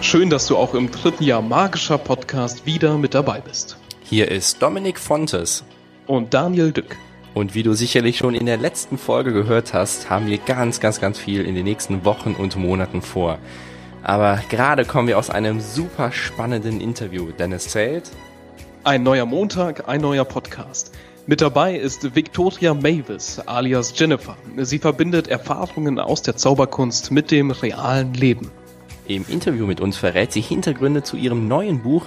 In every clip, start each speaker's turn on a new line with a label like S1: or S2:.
S1: Schön, dass du auch im dritten Jahr magischer Podcast wieder mit dabei bist.
S2: Hier ist Dominik Fontes
S1: und Daniel Dück.
S2: Und wie du sicherlich schon in der letzten Folge gehört hast, haben wir ganz, ganz, ganz viel in den nächsten Wochen und Monaten vor. Aber gerade kommen wir aus einem super spannenden Interview, denn es zählt.
S1: Ein neuer Montag, ein neuer Podcast. Mit dabei ist Victoria Mavis alias Jennifer. Sie verbindet Erfahrungen aus der Zauberkunst mit dem realen Leben.
S2: Im Interview mit uns verrät sie Hintergründe zu ihrem neuen Buch,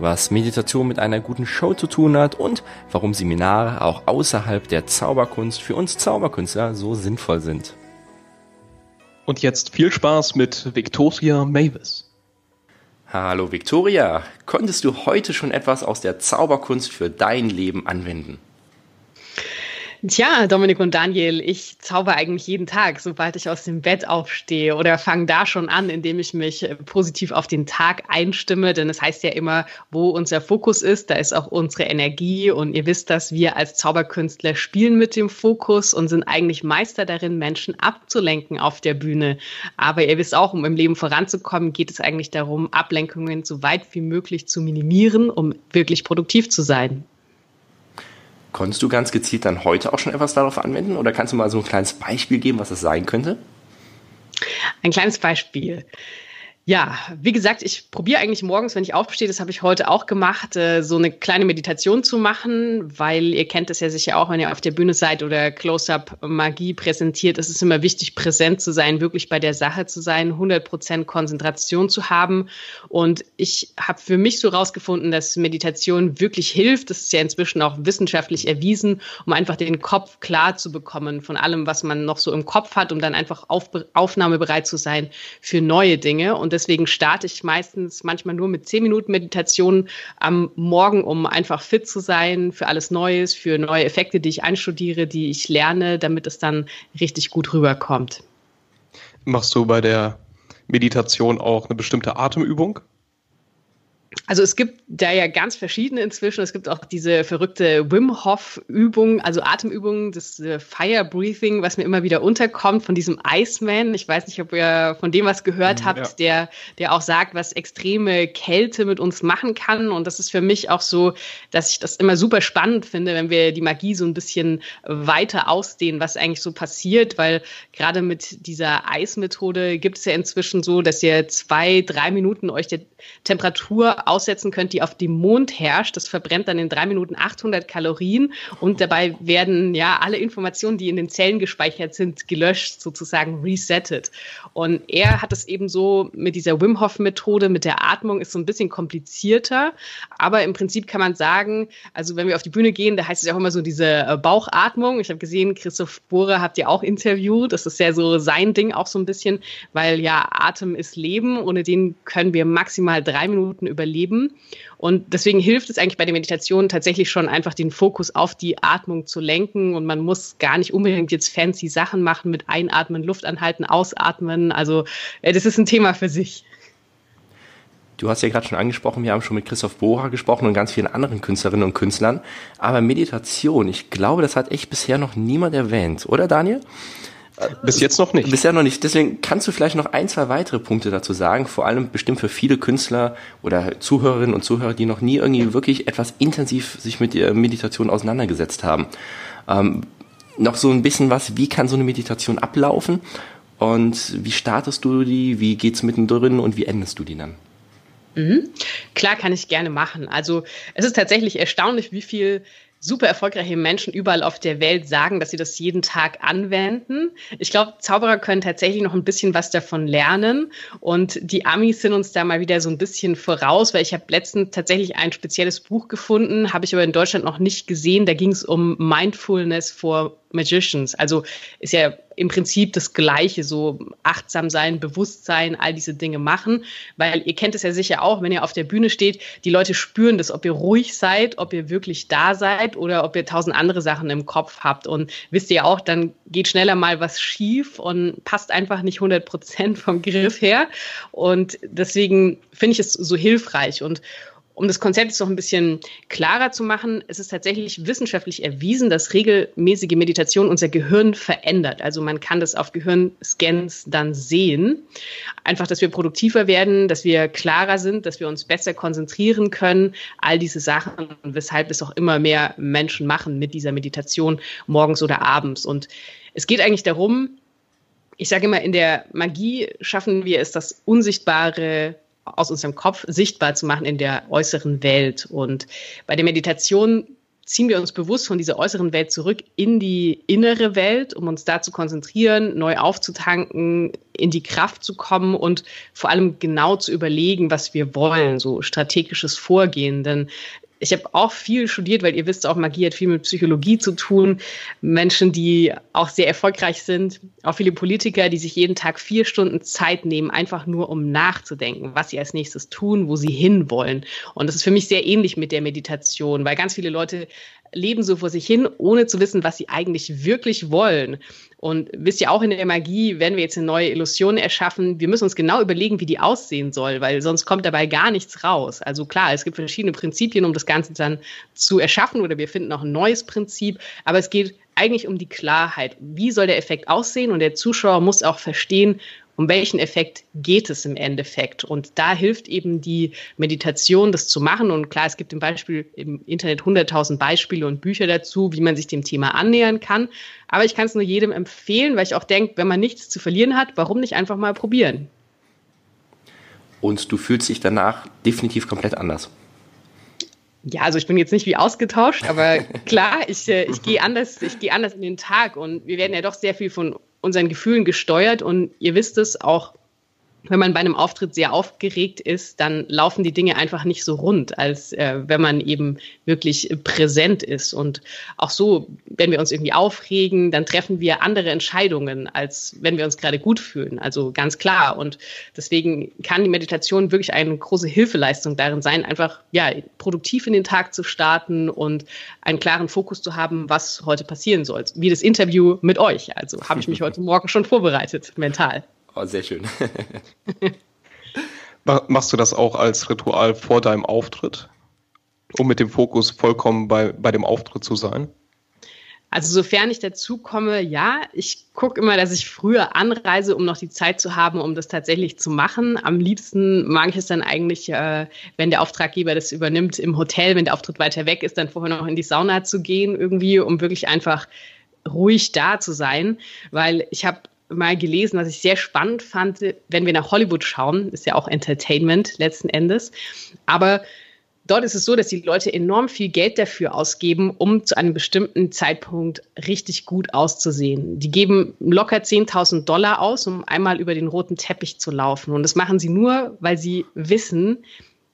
S2: was Meditation mit einer guten Show zu tun hat und warum Seminare auch außerhalb der Zauberkunst für uns Zauberkünstler so sinnvoll sind.
S1: Und jetzt viel Spaß mit Victoria Mavis.
S2: Hallo Victoria, konntest du heute schon etwas aus der Zauberkunst für dein Leben anwenden?
S3: Tja, Dominik und Daniel, ich zauber eigentlich jeden Tag, sobald ich aus dem Bett aufstehe oder fange da schon an, indem ich mich äh, positiv auf den Tag einstimme. Denn es heißt ja immer, wo unser Fokus ist, da ist auch unsere Energie. Und ihr wisst, dass wir als Zauberkünstler spielen mit dem Fokus und sind eigentlich Meister darin, Menschen abzulenken auf der Bühne. Aber ihr wisst auch, um im Leben voranzukommen, geht es eigentlich darum, Ablenkungen so weit wie möglich zu minimieren, um wirklich produktiv zu sein.
S2: Konntest du ganz gezielt dann heute auch schon etwas darauf anwenden oder kannst du mal so ein kleines Beispiel geben, was das sein könnte?
S3: Ein kleines Beispiel. Ja, wie gesagt, ich probiere eigentlich morgens, wenn ich aufstehe, das habe ich heute auch gemacht, äh, so eine kleine Meditation zu machen, weil ihr kennt es ja sicher auch, wenn ihr auf der Bühne seid oder Close-up-Magie präsentiert, es ist immer wichtig, präsent zu sein, wirklich bei der Sache zu sein, 100% Konzentration zu haben. Und ich habe für mich so rausgefunden, dass Meditation wirklich hilft. Das ist ja inzwischen auch wissenschaftlich erwiesen, um einfach den Kopf klar zu bekommen von allem, was man noch so im Kopf hat, um dann einfach auf, aufnahmebereit zu sein für neue Dinge. Und deswegen starte ich meistens manchmal nur mit zehn Minuten Meditation am Morgen, um einfach fit zu sein für alles Neues, für neue Effekte, die ich einstudiere, die ich lerne, damit es dann richtig gut rüberkommt.
S1: Machst du bei der Meditation auch eine bestimmte Atemübung?
S3: Also es gibt da ja ganz verschiedene inzwischen. Es gibt auch diese verrückte Wim Hof Übung, also Atemübung, das äh, Fire Breathing, was mir immer wieder unterkommt von diesem Iceman. Ich weiß nicht, ob ihr von dem was gehört mhm, habt, ja. der, der auch sagt, was extreme Kälte mit uns machen kann. Und das ist für mich auch so, dass ich das immer super spannend finde, wenn wir die Magie so ein bisschen weiter ausdehnen, was eigentlich so passiert, weil gerade mit dieser Eismethode gibt es ja inzwischen so, dass ihr zwei, drei Minuten euch der Temperatur aussetzen könnt, die auf dem Mond herrscht. Das verbrennt dann in drei Minuten 800 Kalorien und dabei werden ja alle Informationen, die in den Zellen gespeichert sind, gelöscht, sozusagen resettet. Und er hat es eben so mit dieser Wim Hof Methode, mit der Atmung, ist so ein bisschen komplizierter. Aber im Prinzip kann man sagen, also wenn wir auf die Bühne gehen, da heißt es ja auch immer so diese äh, Bauchatmung. Ich habe gesehen, Christoph Bohrer habt ihr auch interviewt. Das ist ja so sein Ding auch so ein bisschen, weil ja Atem ist Leben. Ohne den können wir maximal drei Minuten überleben. Und deswegen hilft es eigentlich bei der Meditation tatsächlich schon einfach den Fokus auf die Atmung zu lenken. Und man muss gar nicht unbedingt jetzt fancy Sachen machen mit Einatmen, Luft anhalten, Ausatmen. Also äh, das ist ein Thema für sich.
S2: Du hast ja gerade schon angesprochen, wir haben schon mit Christoph Bohrer gesprochen und ganz vielen anderen Künstlerinnen und Künstlern. Aber Meditation, ich glaube, das hat echt bisher noch niemand erwähnt, oder Daniel?
S1: Bis jetzt noch nicht.
S2: Bisher noch nicht. Deswegen kannst du vielleicht noch ein, zwei weitere Punkte dazu sagen, vor allem bestimmt für viele Künstler oder Zuhörerinnen und Zuhörer, die noch nie irgendwie wirklich etwas intensiv sich mit der Meditation auseinandergesetzt haben. Ähm, noch so ein bisschen was, wie kann so eine Meditation ablaufen und wie startest du die, wie geht's mittendrin und wie endest du die dann?
S3: Mhm. Klar, kann ich gerne machen. Also es ist tatsächlich erstaunlich, wie viel super erfolgreiche Menschen überall auf der Welt sagen, dass sie das jeden Tag anwenden. Ich glaube, Zauberer können tatsächlich noch ein bisschen was davon lernen. Und die Amis sind uns da mal wieder so ein bisschen voraus, weil ich habe letztens tatsächlich ein spezielles Buch gefunden, habe ich aber in Deutschland noch nicht gesehen. Da ging es um Mindfulness for Magicians. Also ist ja im Prinzip das Gleiche, so achtsam sein, Bewusstsein, all diese Dinge machen, weil ihr kennt es ja sicher auch, wenn ihr auf der Bühne steht, die Leute spüren das, ob ihr ruhig seid, ob ihr wirklich da seid oder ob ihr tausend andere Sachen im Kopf habt. Und wisst ihr auch, dann geht schneller mal was schief und passt einfach nicht 100 Prozent vom Griff her. Und deswegen finde ich es so hilfreich und um das Konzept jetzt noch ein bisschen klarer zu machen, es ist tatsächlich wissenschaftlich erwiesen, dass regelmäßige Meditation unser Gehirn verändert. Also man kann das auf Gehirnscans dann sehen. Einfach, dass wir produktiver werden, dass wir klarer sind, dass wir uns besser konzentrieren können. All diese Sachen, weshalb es auch immer mehr Menschen machen mit dieser Meditation morgens oder abends. Und es geht eigentlich darum, ich sage immer, in der Magie schaffen wir es, das Unsichtbare aus unserem Kopf sichtbar zu machen in der äußeren Welt. Und bei der Meditation ziehen wir uns bewusst von dieser äußeren Welt zurück in die innere Welt, um uns da zu konzentrieren, neu aufzutanken, in die Kraft zu kommen und vor allem genau zu überlegen, was wir wollen, so strategisches Vorgehen. Denn ich habe auch viel studiert, weil ihr wisst auch, Magie hat viel mit Psychologie zu tun. Menschen, die auch sehr erfolgreich sind, auch viele Politiker, die sich jeden Tag vier Stunden Zeit nehmen, einfach nur um nachzudenken, was sie als nächstes tun, wo sie hinwollen. Und das ist für mich sehr ähnlich mit der Meditation, weil ganz viele Leute leben so vor sich hin, ohne zu wissen, was sie eigentlich wirklich wollen. Und wisst ihr auch in der Magie, wenn wir jetzt eine neue Illusion erschaffen, wir müssen uns genau überlegen, wie die aussehen soll, weil sonst kommt dabei gar nichts raus. Also klar, es gibt verschiedene Prinzipien, um das Ganze dann zu erschaffen oder wir finden auch ein neues Prinzip, aber es geht eigentlich um die Klarheit. Wie soll der Effekt aussehen? Und der Zuschauer muss auch verstehen, um welchen Effekt geht es im Endeffekt? Und da hilft eben die Meditation, das zu machen. Und klar, es gibt im Beispiel im Internet 100.000 Beispiele und Bücher dazu, wie man sich dem Thema annähern kann. Aber ich kann es nur jedem empfehlen, weil ich auch denke, wenn man nichts zu verlieren hat, warum nicht einfach mal probieren?
S2: Und du fühlst dich danach definitiv komplett anders.
S3: Ja, also ich bin jetzt nicht wie ausgetauscht, aber klar, ich, äh, ich gehe anders, ich gehe anders in den Tag und wir werden ja doch sehr viel von unseren Gefühlen gesteuert und ihr wisst es auch wenn man bei einem Auftritt sehr aufgeregt ist, dann laufen die Dinge einfach nicht so rund, als äh, wenn man eben wirklich präsent ist. Und auch so, wenn wir uns irgendwie aufregen, dann treffen wir andere Entscheidungen, als wenn wir uns gerade gut fühlen. Also ganz klar. Und deswegen kann die Meditation wirklich eine große Hilfeleistung darin sein, einfach ja produktiv in den Tag zu starten und einen klaren Fokus zu haben, was heute passieren soll. Wie das Interview mit euch. Also habe ich mich heute Morgen schon vorbereitet, mental.
S2: Oh, sehr schön.
S1: Machst du das auch als Ritual vor deinem Auftritt, um mit dem Fokus vollkommen bei, bei dem Auftritt zu sein?
S3: Also sofern ich dazu komme, ja, ich gucke immer, dass ich früher anreise, um noch die Zeit zu haben, um das tatsächlich zu machen. Am liebsten mag ich es dann eigentlich, äh, wenn der Auftraggeber das übernimmt im Hotel, wenn der Auftritt weiter weg ist, dann vorher noch in die Sauna zu gehen irgendwie, um wirklich einfach ruhig da zu sein, weil ich habe mal gelesen, was ich sehr spannend fand, wenn wir nach Hollywood schauen, ist ja auch Entertainment letzten Endes, aber dort ist es so, dass die Leute enorm viel Geld dafür ausgeben, um zu einem bestimmten Zeitpunkt richtig gut auszusehen. Die geben locker 10.000 Dollar aus, um einmal über den roten Teppich zu laufen. Und das machen sie nur, weil sie wissen,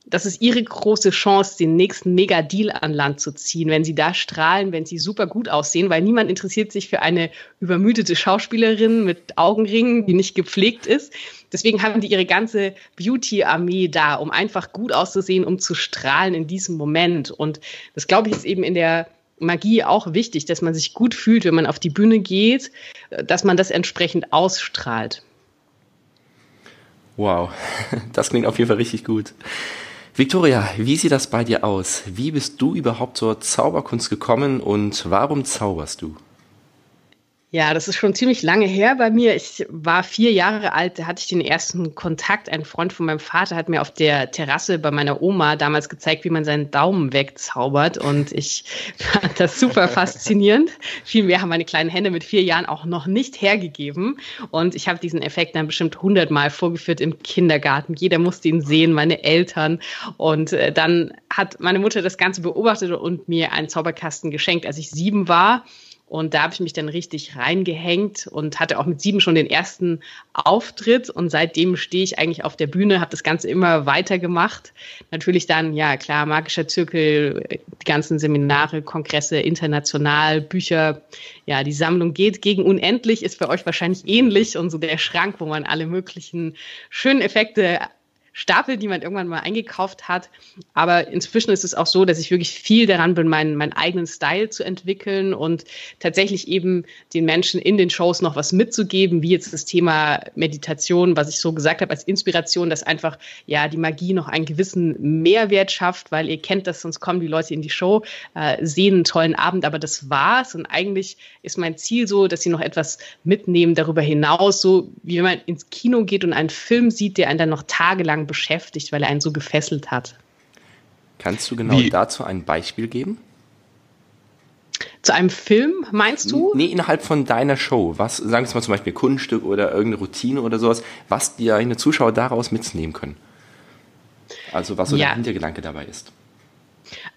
S3: das ist ihre große Chance, den nächsten Mega-Deal an Land zu ziehen, wenn sie da strahlen, wenn sie super gut aussehen, weil niemand interessiert sich für eine übermüdete Schauspielerin mit Augenringen, die nicht gepflegt ist. Deswegen haben die ihre ganze Beauty-Armee da, um einfach gut auszusehen, um zu strahlen in diesem Moment. Und das, glaube ich, ist eben in der Magie auch wichtig, dass man sich gut fühlt, wenn man auf die Bühne geht, dass man das entsprechend ausstrahlt.
S2: Wow, das klingt auf jeden Fall richtig gut. Victoria, wie sieht das bei dir aus? Wie bist du überhaupt zur Zauberkunst gekommen und warum zauberst du?
S3: Ja, das ist schon ziemlich lange her bei mir. Ich war vier Jahre alt, da hatte ich den ersten Kontakt. Ein Freund von meinem Vater hat mir auf der Terrasse bei meiner Oma damals gezeigt, wie man seinen Daumen wegzaubert. Und ich fand das super faszinierend. Viel mehr haben meine kleinen Hände mit vier Jahren auch noch nicht hergegeben. Und ich habe diesen Effekt dann bestimmt hundertmal vorgeführt im Kindergarten. Jeder musste ihn sehen, meine Eltern. Und äh, dann hat meine Mutter das Ganze beobachtet und mir einen Zauberkasten geschenkt, als ich sieben war. Und da habe ich mich dann richtig reingehängt und hatte auch mit sieben schon den ersten Auftritt. Und seitdem stehe ich eigentlich auf der Bühne, habe das Ganze immer weitergemacht. Natürlich dann, ja klar, magischer Zirkel, die ganzen Seminare, Kongresse, international, Bücher. Ja, die Sammlung geht gegen unendlich, ist für euch wahrscheinlich ähnlich. Und so der Schrank, wo man alle möglichen schönen Effekte Stapel, die man irgendwann mal eingekauft hat. Aber inzwischen ist es auch so, dass ich wirklich viel daran bin, meinen, meinen eigenen Style zu entwickeln und tatsächlich eben den Menschen in den Shows noch was mitzugeben, wie jetzt das Thema Meditation, was ich so gesagt habe, als Inspiration, dass einfach ja die Magie noch einen gewissen Mehrwert schafft, weil ihr kennt das, sonst kommen die Leute in die Show, äh, sehen einen tollen Abend, aber das war's. Und eigentlich ist mein Ziel so, dass sie noch etwas mitnehmen darüber hinaus, so wie wenn man ins Kino geht und einen Film sieht, der einen dann noch tagelang beschäftigt, weil er einen so gefesselt hat.
S2: Kannst du genau wie? dazu ein Beispiel geben?
S3: Zu einem Film, meinst du?
S2: Nee, innerhalb von deiner Show. Was, sagen wir mal zum Beispiel Kunststück oder irgendeine Routine oder sowas, was dir deine Zuschauer daraus mitnehmen können. Also was so ja. der Hintergedanke dabei ist.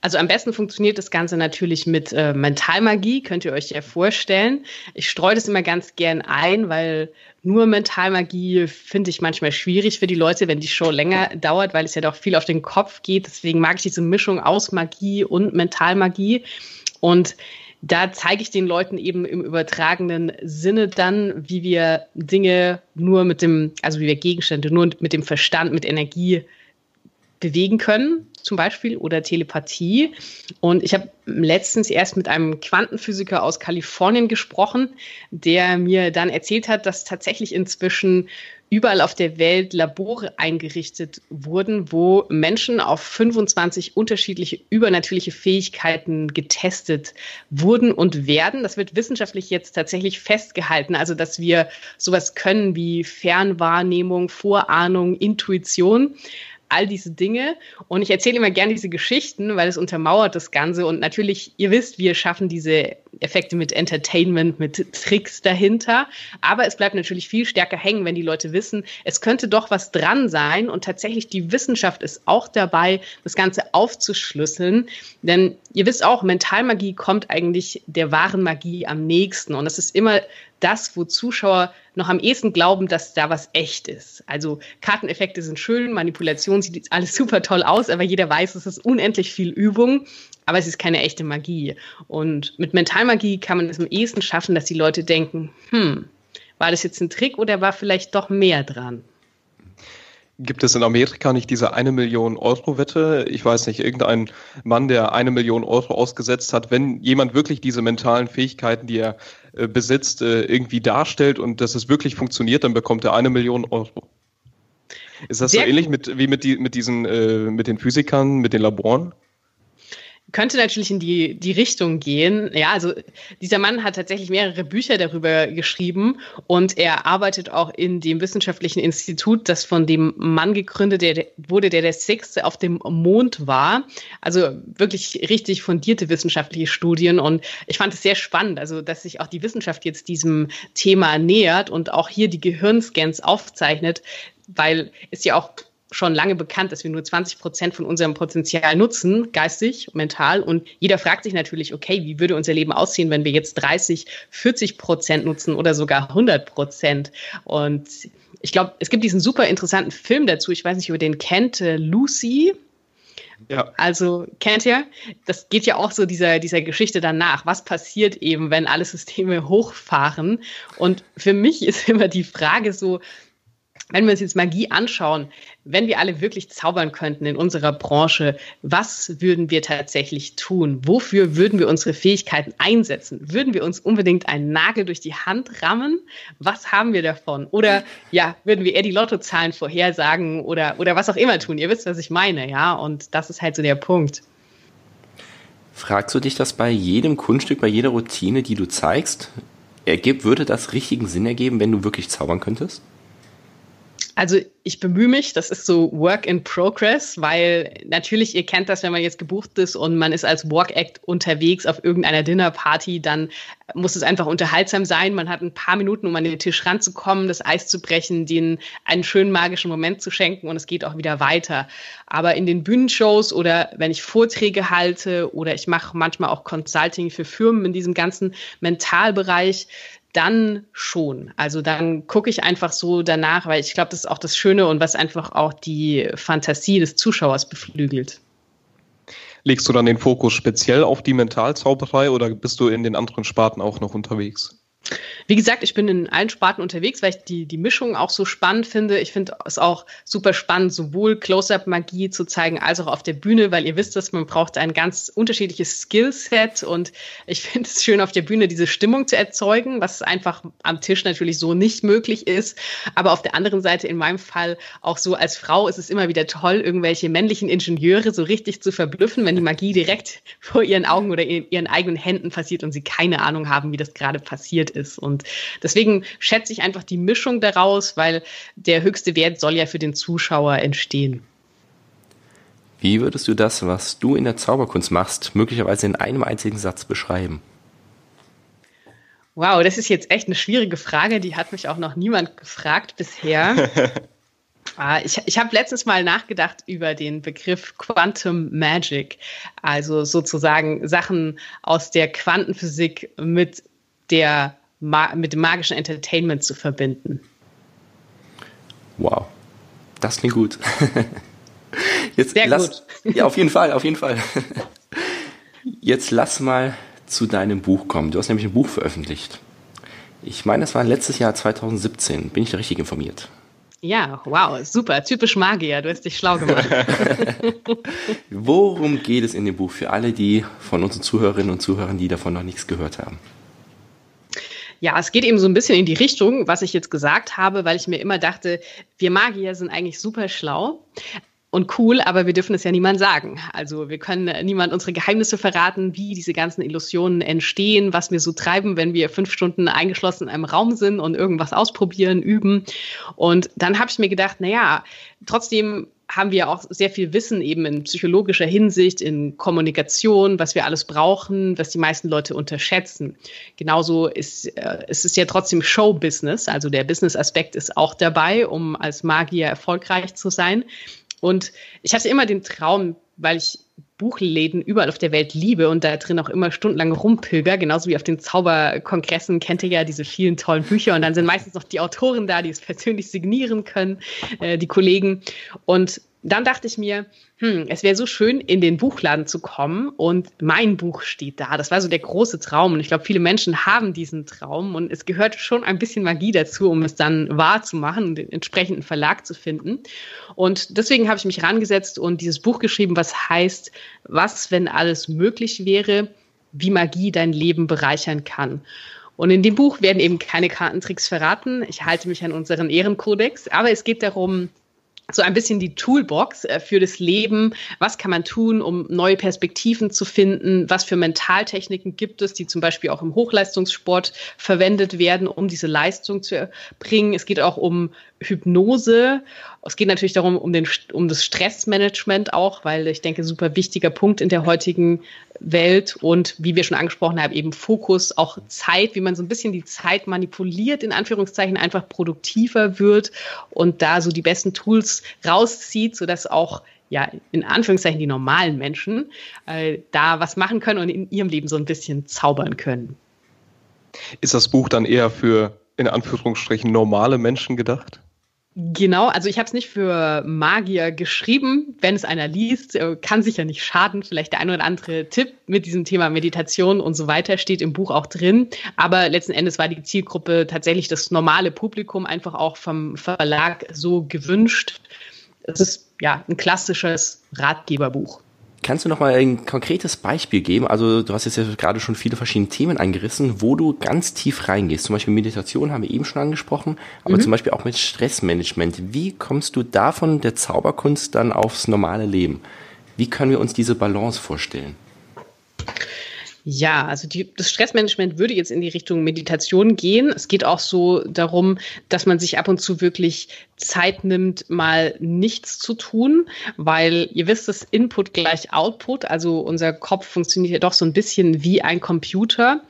S3: Also am besten funktioniert das Ganze natürlich mit äh, Mentalmagie, könnt ihr euch ja vorstellen. Ich streue das immer ganz gern ein, weil nur Mentalmagie finde ich manchmal schwierig für die Leute, wenn die Show länger dauert, weil es ja doch viel auf den Kopf geht. Deswegen mag ich diese Mischung aus Magie und Mentalmagie. Und da zeige ich den Leuten eben im übertragenen Sinne dann, wie wir Dinge nur mit dem, also wie wir Gegenstände nur mit dem Verstand, mit Energie bewegen können, zum Beispiel, oder Telepathie. Und ich habe letztens erst mit einem Quantenphysiker aus Kalifornien gesprochen, der mir dann erzählt hat, dass tatsächlich inzwischen überall auf der Welt Labore eingerichtet wurden, wo Menschen auf 25 unterschiedliche übernatürliche Fähigkeiten getestet wurden und werden. Das wird wissenschaftlich jetzt tatsächlich festgehalten, also dass wir sowas können wie Fernwahrnehmung, Vorahnung, Intuition all diese Dinge. Und ich erzähle immer gerne diese Geschichten, weil es untermauert das Ganze. Und natürlich, ihr wisst, wir schaffen diese Effekte mit Entertainment, mit Tricks dahinter. Aber es bleibt natürlich viel stärker hängen, wenn die Leute wissen, es könnte doch was dran sein. Und tatsächlich die Wissenschaft ist auch dabei, das Ganze aufzuschlüsseln. Denn ihr wisst auch, Mentalmagie kommt eigentlich der wahren Magie am nächsten. Und es ist immer das, wo Zuschauer noch am ehesten glauben, dass da was echt ist. Also Karteneffekte sind schön, Manipulation sieht alles super toll aus, aber jeder weiß, es ist unendlich viel Übung, aber es ist keine echte Magie. Und mit Mentalmagie kann man es am ehesten schaffen, dass die Leute denken, hm, war das jetzt ein Trick oder war vielleicht doch mehr dran?
S1: Gibt es in Amerika nicht diese eine Million Euro Wette? Ich weiß nicht, irgendein Mann, der eine Million Euro ausgesetzt hat, wenn jemand wirklich diese mentalen Fähigkeiten, die er äh, besitzt, äh, irgendwie darstellt und dass es wirklich funktioniert, dann bekommt er eine Million Euro. Ist das Sehr so ähnlich mit, wie mit, die, mit diesen, äh, mit den Physikern, mit den Laboren?
S3: Könnte natürlich in die, die Richtung gehen. Ja, also dieser Mann hat tatsächlich mehrere Bücher darüber geschrieben und er arbeitet auch in dem wissenschaftlichen Institut, das von dem Mann gegründet der, wurde, der der Sechste auf dem Mond war. Also wirklich richtig fundierte wissenschaftliche Studien und ich fand es sehr spannend, also dass sich auch die Wissenschaft jetzt diesem Thema nähert und auch hier die Gehirnscans aufzeichnet, weil es ja auch schon lange bekannt, dass wir nur 20 Prozent von unserem Potenzial nutzen, geistig, mental. Und jeder fragt sich natürlich, okay, wie würde unser Leben aussehen, wenn wir jetzt 30, 40 Prozent nutzen oder sogar 100 Prozent? Und ich glaube, es gibt diesen super interessanten Film dazu. Ich weiß nicht, ob ihr den kennt, äh, Lucy. Ja. Also kennt ihr? Das geht ja auch so dieser, dieser Geschichte danach. Was passiert eben, wenn alle Systeme hochfahren? Und für mich ist immer die Frage so, wenn wir uns jetzt Magie anschauen, wenn wir alle wirklich zaubern könnten in unserer Branche, was würden wir tatsächlich tun? Wofür würden wir unsere Fähigkeiten einsetzen? Würden wir uns unbedingt einen Nagel durch die Hand rammen? Was haben wir davon? Oder ja, würden wir eher die Lottozahlen vorhersagen oder, oder was auch immer tun? Ihr wisst, was ich meine, ja? Und das ist halt so der Punkt.
S2: Fragst du dich das bei jedem Kunststück, bei jeder Routine, die du zeigst? Ergibt, würde das richtigen Sinn ergeben, wenn du wirklich zaubern könntest?
S3: Also ich bemühe mich, das ist so Work in Progress, weil natürlich, ihr kennt das, wenn man jetzt gebucht ist und man ist als Walk-Act unterwegs auf irgendeiner Dinnerparty, dann muss es einfach unterhaltsam sein. Man hat ein paar Minuten, um an den Tisch ranzukommen, das Eis zu brechen, denen einen schönen magischen Moment zu schenken und es geht auch wieder weiter. Aber in den Bühnenshows oder wenn ich Vorträge halte oder ich mache manchmal auch Consulting für Firmen in diesem ganzen Mentalbereich, dann schon. Also dann gucke ich einfach so danach, weil ich glaube, das ist auch das Schöne und was einfach auch die Fantasie des Zuschauers beflügelt.
S1: Legst du dann den Fokus speziell auf die Mentalzauberei oder bist du in den anderen Sparten auch noch unterwegs?
S3: Wie gesagt, ich bin in allen Sparten unterwegs, weil ich die, die Mischung auch so spannend finde. Ich finde es auch super spannend, sowohl Close-Up-Magie zu zeigen, als auch auf der Bühne, weil ihr wisst, dass man braucht ein ganz unterschiedliches Skillset und ich finde es schön, auf der Bühne diese Stimmung zu erzeugen, was einfach am Tisch natürlich so nicht möglich ist. Aber auf der anderen Seite, in meinem Fall auch so als Frau, ist es immer wieder toll, irgendwelche männlichen Ingenieure so richtig zu verblüffen, wenn die Magie direkt vor ihren Augen oder in ihren eigenen Händen passiert und sie keine Ahnung haben, wie das gerade passiert ist. Und deswegen schätze ich einfach die Mischung daraus, weil der höchste Wert soll ja für den Zuschauer entstehen.
S2: Wie würdest du das, was du in der Zauberkunst machst, möglicherweise in einem einzigen Satz beschreiben?
S3: Wow, das ist jetzt echt eine schwierige Frage. Die hat mich auch noch niemand gefragt bisher. Ah, ich, ich habe letztens mal nachgedacht über den Begriff Quantum Magic, also sozusagen Sachen aus der Quantenphysik mit der mit dem magischen Entertainment zu verbinden.
S2: Wow, das klingt gut.
S3: Jetzt Sehr lass,
S2: gut. Ja, auf jeden Fall, auf jeden Fall. Jetzt lass mal zu deinem Buch kommen. Du hast nämlich ein Buch veröffentlicht. Ich meine, das war letztes Jahr 2017. Bin ich da richtig informiert?
S3: Ja, wow, super. Typisch Magier. Du hast dich schlau gemacht.
S2: Worum geht es in dem Buch für alle, die von unseren Zuhörerinnen und Zuhörern, die davon noch nichts gehört haben?
S3: Ja, es geht eben so ein bisschen in die Richtung, was ich jetzt gesagt habe, weil ich mir immer dachte, wir Magier sind eigentlich super schlau und cool, aber wir dürfen es ja niemand sagen. Also wir können niemand unsere Geheimnisse verraten, wie diese ganzen Illusionen entstehen, was wir so treiben, wenn wir fünf Stunden eingeschlossen in einem Raum sind und irgendwas ausprobieren, üben. Und dann habe ich mir gedacht, naja, trotzdem haben wir auch sehr viel Wissen eben in psychologischer Hinsicht, in Kommunikation, was wir alles brauchen, was die meisten Leute unterschätzen. Genauso ist äh, es ist ja trotzdem Show-Business, also der Business-Aspekt ist auch dabei, um als Magier erfolgreich zu sein. Und ich hatte immer den Traum, weil ich Buchläden überall auf der Welt liebe und da drin auch immer stundenlang rumpilger, genauso wie auf den Zauberkongressen kennt ihr ja diese vielen tollen Bücher und dann sind meistens noch die Autoren da, die es persönlich signieren können, äh, die Kollegen. Und dann dachte ich mir, hm, es wäre so schön, in den Buchladen zu kommen und mein Buch steht da. Das war so der große Traum und ich glaube, viele Menschen haben diesen Traum und es gehört schon ein bisschen Magie dazu, um es dann wahr zu machen und den entsprechenden Verlag zu finden. Und deswegen habe ich mich rangesetzt und dieses Buch geschrieben, was heißt, was, wenn alles möglich wäre, wie Magie dein Leben bereichern kann. Und in dem Buch werden eben keine Kartentricks verraten. Ich halte mich an unseren Ehrenkodex, aber es geht darum, so ein bisschen die Toolbox äh, für das Leben. Was kann man tun, um neue Perspektiven zu finden? Was für Mentaltechniken gibt es, die zum Beispiel auch im Hochleistungssport verwendet werden, um diese Leistung zu erbringen? Es geht auch um Hypnose. Es geht natürlich darum, um, den, um das Stressmanagement auch, weil ich denke, super wichtiger Punkt in der heutigen Welt und wie wir schon angesprochen haben, eben Fokus, auch Zeit, wie man so ein bisschen die Zeit manipuliert, in Anführungszeichen einfach produktiver wird und da so die besten Tools rauszieht, sodass auch ja, in Anführungszeichen die normalen Menschen äh, da was machen können und in ihrem Leben so ein bisschen zaubern können.
S1: Ist das Buch dann eher für in Anführungsstrichen normale Menschen gedacht?
S3: Genau, also ich habe es nicht für Magier geschrieben. Wenn es einer liest, äh, kann sicher nicht schaden. Vielleicht der ein oder andere Tipp mit diesem Thema Meditation und so weiter steht im Buch auch drin. Aber letzten Endes war die Zielgruppe tatsächlich das normale Publikum einfach auch vom Verlag so gewünscht. Es ist ja ein klassisches Ratgeberbuch.
S2: Kannst du noch mal ein konkretes Beispiel geben? Also du hast jetzt ja gerade schon viele verschiedene Themen angerissen, wo du ganz tief reingehst. Zum Beispiel Meditation haben wir eben schon angesprochen, aber mhm. zum Beispiel auch mit Stressmanagement. Wie kommst du davon der Zauberkunst dann aufs normale Leben? Wie können wir uns diese Balance vorstellen?
S3: Ja, also die, das Stressmanagement würde jetzt in die Richtung Meditation gehen. Es geht auch so darum, dass man sich ab und zu wirklich Zeit nimmt, mal nichts zu tun, weil ihr wisst, das Input gleich Output. Also unser Kopf funktioniert ja doch so ein bisschen wie ein Computer.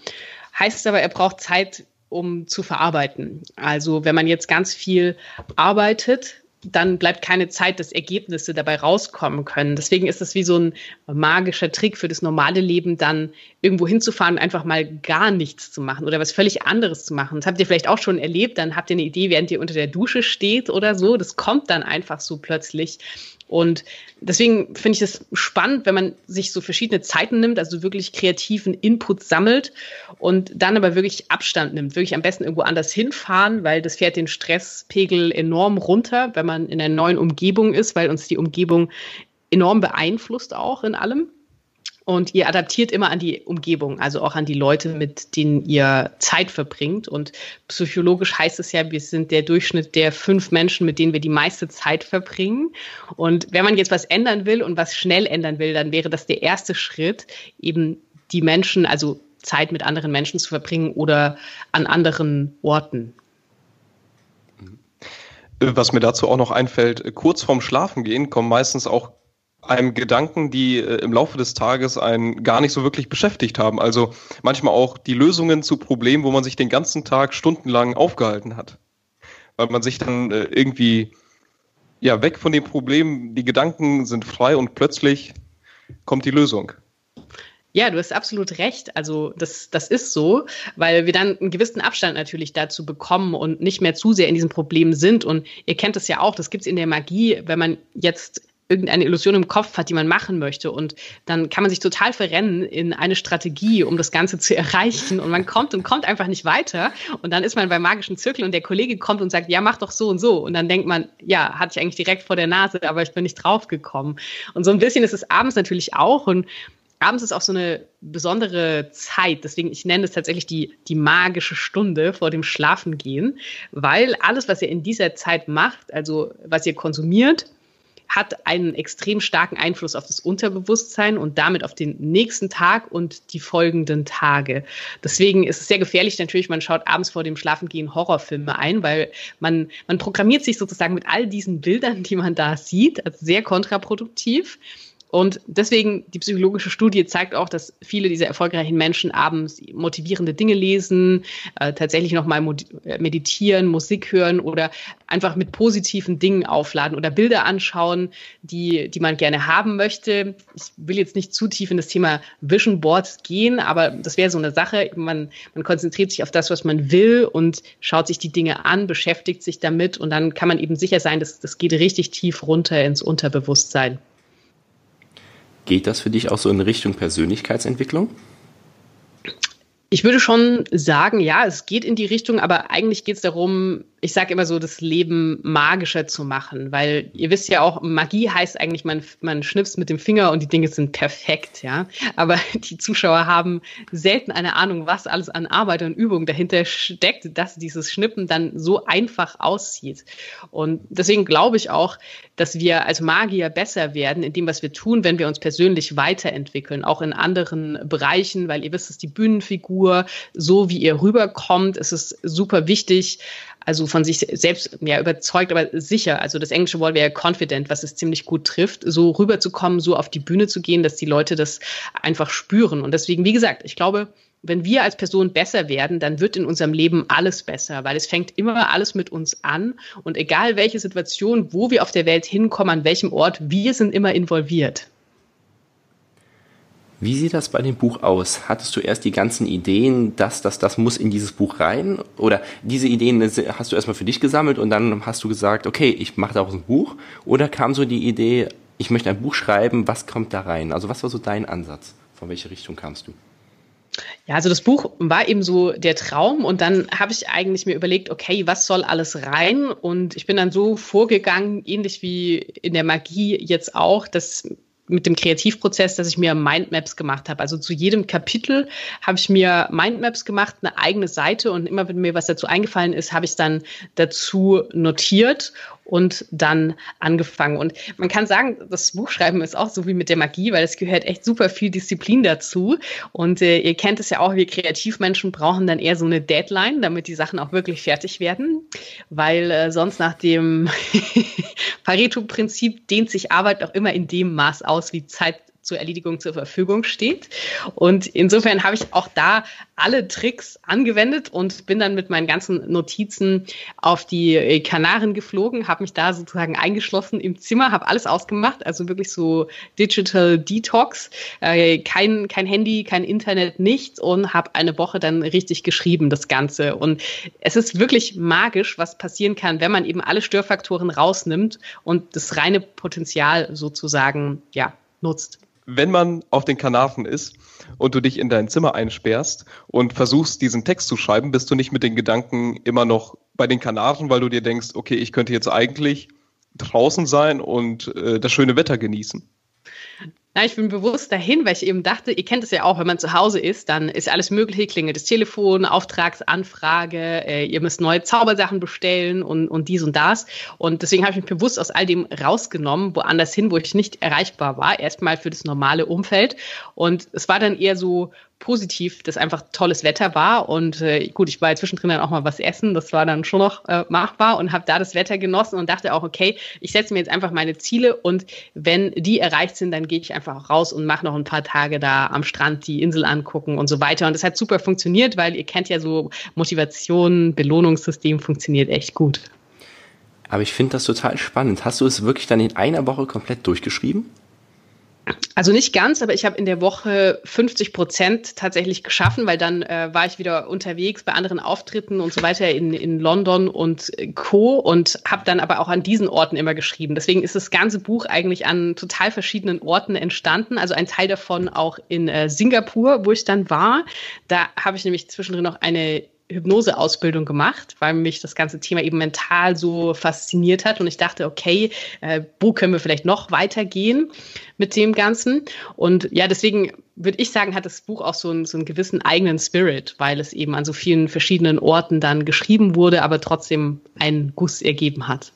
S3: Heißt aber, er braucht Zeit, um zu verarbeiten. Also wenn man jetzt ganz viel arbeitet, dann bleibt keine Zeit, dass Ergebnisse dabei rauskommen können. Deswegen ist es wie so ein magischer Trick für das normale Leben, dann irgendwo hinzufahren und einfach mal gar nichts zu machen oder was völlig anderes zu machen. Das habt ihr vielleicht auch schon erlebt. Dann habt ihr eine Idee, während ihr unter der Dusche steht oder so. Das kommt dann einfach so plötzlich. Und deswegen finde ich es spannend, wenn man sich so verschiedene Zeiten nimmt, also wirklich kreativen Input sammelt und dann aber wirklich Abstand nimmt. Wirklich am besten irgendwo anders hinfahren, weil das fährt den Stresspegel enorm runter, wenn man in einer neuen Umgebung ist, weil uns die Umgebung enorm beeinflusst auch in allem. Und ihr adaptiert immer an die Umgebung, also auch an die Leute, mit denen ihr Zeit verbringt. Und psychologisch heißt es ja, wir sind der Durchschnitt der fünf Menschen, mit denen wir die meiste Zeit verbringen. Und wenn man jetzt was ändern will und was schnell ändern will, dann wäre das der erste Schritt, eben die Menschen, also Zeit mit anderen Menschen zu verbringen oder an anderen Orten.
S1: Was mir dazu auch noch einfällt, kurz vorm Schlafengehen kommen meistens auch einem Gedanken, die äh, im Laufe des Tages einen gar nicht so wirklich beschäftigt haben. Also manchmal auch die Lösungen zu Problemen, wo man sich den ganzen Tag stundenlang aufgehalten hat. Weil man sich dann äh, irgendwie ja weg von den Problemen, die Gedanken sind frei und plötzlich kommt die Lösung.
S3: Ja, du hast absolut recht. Also das, das ist so, weil wir dann einen gewissen Abstand natürlich dazu bekommen und nicht mehr zu sehr in diesen Problemen sind. Und ihr kennt es ja auch, das gibt es in der Magie, wenn man jetzt irgendeine Illusion im Kopf hat, die man machen möchte. Und dann kann man sich total verrennen in eine Strategie, um das Ganze zu erreichen. Und man kommt und kommt einfach nicht weiter. Und dann ist man beim magischen Zirkel und der Kollege kommt und sagt, ja, mach doch so und so. Und dann denkt man, ja, hatte ich eigentlich direkt vor der Nase, aber ich bin nicht draufgekommen. Und so ein bisschen ist es abends natürlich auch. Und abends ist auch so eine besondere Zeit. Deswegen, ich nenne es tatsächlich die, die magische Stunde vor dem Schlafengehen, weil alles, was ihr in dieser Zeit macht, also was ihr konsumiert, hat einen extrem starken Einfluss auf das Unterbewusstsein und damit auf den nächsten Tag und die folgenden Tage. Deswegen ist es sehr gefährlich natürlich, man schaut abends vor dem Schlafengehen Horrorfilme ein, weil man, man programmiert sich sozusagen mit all diesen Bildern, die man da sieht, also sehr kontraproduktiv. Und deswegen, die psychologische Studie zeigt auch, dass viele dieser erfolgreichen Menschen abends motivierende Dinge lesen, äh, tatsächlich nochmal äh, meditieren, Musik hören oder einfach mit positiven Dingen aufladen oder Bilder anschauen, die, die man gerne haben möchte. Ich will jetzt nicht zu tief in das Thema Vision Boards gehen, aber das wäre so eine Sache. Man, man konzentriert sich auf das, was man will und schaut sich die Dinge an, beschäftigt sich damit und dann kann man eben sicher sein, dass das geht richtig tief runter ins Unterbewusstsein.
S2: Geht das für dich auch so in Richtung Persönlichkeitsentwicklung?
S3: Ich würde schon sagen, ja, es geht in die Richtung, aber eigentlich geht es darum, ich sage immer so, das Leben magischer zu machen, weil ihr wisst ja auch, Magie heißt eigentlich, man, man schnipst mit dem Finger und die Dinge sind perfekt, ja. Aber die Zuschauer haben selten eine Ahnung, was alles an Arbeit und Übung dahinter steckt, dass dieses Schnippen dann so einfach aussieht. Und deswegen glaube ich auch, dass wir als Magier besser werden in dem, was wir tun, wenn wir uns persönlich weiterentwickeln, auch in anderen Bereichen, weil ihr wisst, dass die Bühnenfigur, so wie ihr rüberkommt, ist es super wichtig, also von sich selbst ja überzeugt, aber sicher. Also das englische Wort wäre confident, was es ziemlich gut trifft, so rüberzukommen, so auf die Bühne zu gehen, dass die Leute das einfach spüren. Und deswegen, wie gesagt, ich glaube, wenn wir als Person besser werden, dann wird in unserem Leben alles besser, weil es fängt immer alles mit uns an. Und egal welche Situation, wo wir auf der Welt hinkommen, an welchem Ort, wir sind immer involviert.
S2: Wie sieht das bei dem Buch aus? Hattest du erst die ganzen Ideen, dass das, das muss in dieses Buch rein? Oder diese Ideen hast du erstmal für dich gesammelt und dann hast du gesagt, okay, ich mache daraus ein Buch? Oder kam so die Idee, ich möchte ein Buch schreiben, was kommt da rein? Also was war so dein Ansatz? Von welche Richtung kamst du?
S3: Ja, also das Buch war eben so der Traum und dann habe ich eigentlich mir überlegt, okay, was soll alles rein? Und ich bin dann so vorgegangen, ähnlich wie in der Magie jetzt auch, dass mit dem Kreativprozess, dass ich mir Mindmaps gemacht habe. Also zu jedem Kapitel habe ich mir Mindmaps gemacht, eine eigene Seite und immer wenn mir was dazu eingefallen ist, habe ich es dann dazu notiert und dann angefangen. Und man kann sagen, das Buchschreiben ist auch so wie mit der Magie, weil es gehört echt super viel Disziplin dazu. Und äh, ihr kennt es ja auch, wir Kreativmenschen brauchen dann eher so eine Deadline, damit die Sachen auch wirklich fertig werden, weil äh, sonst nach dem Pareto-Prinzip dehnt sich Arbeit auch immer in dem Maß aus, wie Zeit zur Erledigung zur Verfügung steht. Und insofern habe ich auch da alle Tricks angewendet und bin dann mit meinen ganzen Notizen auf die äh, Kanaren geflogen, habe mich da sozusagen eingeschlossen im Zimmer, habe alles ausgemacht, also wirklich so Digital Detox, äh, kein, kein Handy, kein Internet, nichts und habe eine Woche dann richtig geschrieben, das Ganze. Und es ist wirklich magisch, was passieren kann, wenn man eben alle Störfaktoren rausnimmt und das reine Potenzial sozusagen ja, nutzt
S1: wenn man auf den Kanaren ist und du dich in dein Zimmer einsperrst und versuchst, diesen Text zu schreiben, bist du nicht mit den Gedanken immer noch bei den Kanaren, weil du dir denkst, okay, ich könnte jetzt eigentlich draußen sein und äh, das schöne Wetter genießen.
S3: Na, ich bin bewusst dahin, weil ich eben dachte, ihr kennt es ja auch, wenn man zu Hause ist, dann ist alles mögliche, klingelt das Telefon, Auftragsanfrage, äh, ihr müsst neue Zaubersachen bestellen und, und dies und das. Und deswegen habe ich mich bewusst aus all dem rausgenommen, woanders hin, wo ich nicht erreichbar war, erstmal für das normale Umfeld. Und es war dann eher so positiv, dass einfach tolles Wetter war. Und äh, gut, ich war zwischendrin dann auch mal was essen. Das war dann schon noch äh, machbar und habe da das Wetter genossen und dachte auch, okay, ich setze mir jetzt einfach meine Ziele und wenn die erreicht sind, dann gehe ich einfach raus und mache noch ein paar Tage da am Strand die Insel angucken und so weiter. Und das hat super funktioniert, weil ihr kennt ja so Motivation, Belohnungssystem funktioniert echt gut.
S2: Aber ich finde das total spannend. Hast du es wirklich dann in einer Woche komplett durchgeschrieben?
S3: Also nicht ganz, aber ich habe in der Woche 50 Prozent tatsächlich geschaffen, weil dann äh, war ich wieder unterwegs bei anderen Auftritten und so weiter in, in London und Co. und habe dann aber auch an diesen Orten immer geschrieben. Deswegen ist das ganze Buch eigentlich an total verschiedenen Orten entstanden. Also ein Teil davon auch in äh, Singapur, wo ich dann war. Da habe ich nämlich zwischendrin noch eine Hypnoseausbildung gemacht, weil mich das ganze Thema eben mental so fasziniert hat und ich dachte, okay, äh, wo können wir vielleicht noch weitergehen mit dem Ganzen? Und ja, deswegen würde ich sagen, hat das Buch auch so einen, so einen gewissen eigenen Spirit, weil es eben an so vielen verschiedenen Orten dann geschrieben wurde, aber trotzdem einen Guss ergeben hat.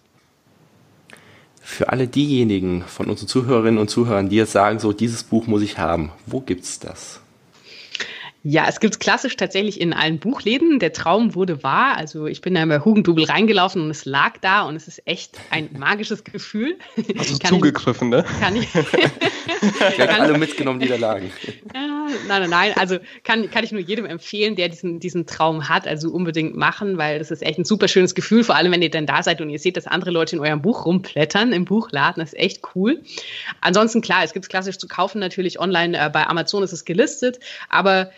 S2: Für alle diejenigen von unseren Zuhörerinnen und Zuhörern, die jetzt sagen, so dieses Buch muss ich haben, wo gibt's das?
S3: Ja, es gibt klassisch tatsächlich in allen Buchläden. Der Traum wurde wahr. Also ich bin da bei Hugendubel reingelaufen und es lag da und es ist echt ein magisches Gefühl.
S1: Also zugegriffen, ne?
S3: Kann ich.
S2: kann alle mitgenommen, die da lagen.
S3: Nein, nein, nein. Also kann, kann ich nur jedem empfehlen, der diesen, diesen Traum hat. Also unbedingt machen, weil das ist echt ein super schönes Gefühl. Vor allem, wenn ihr dann da seid und ihr seht, dass andere Leute in eurem Buch rumplättern im Buchladen. Das ist echt cool. Ansonsten, klar, es gibt es klassisch zu kaufen natürlich online. Äh, bei Amazon ist es gelistet. Aber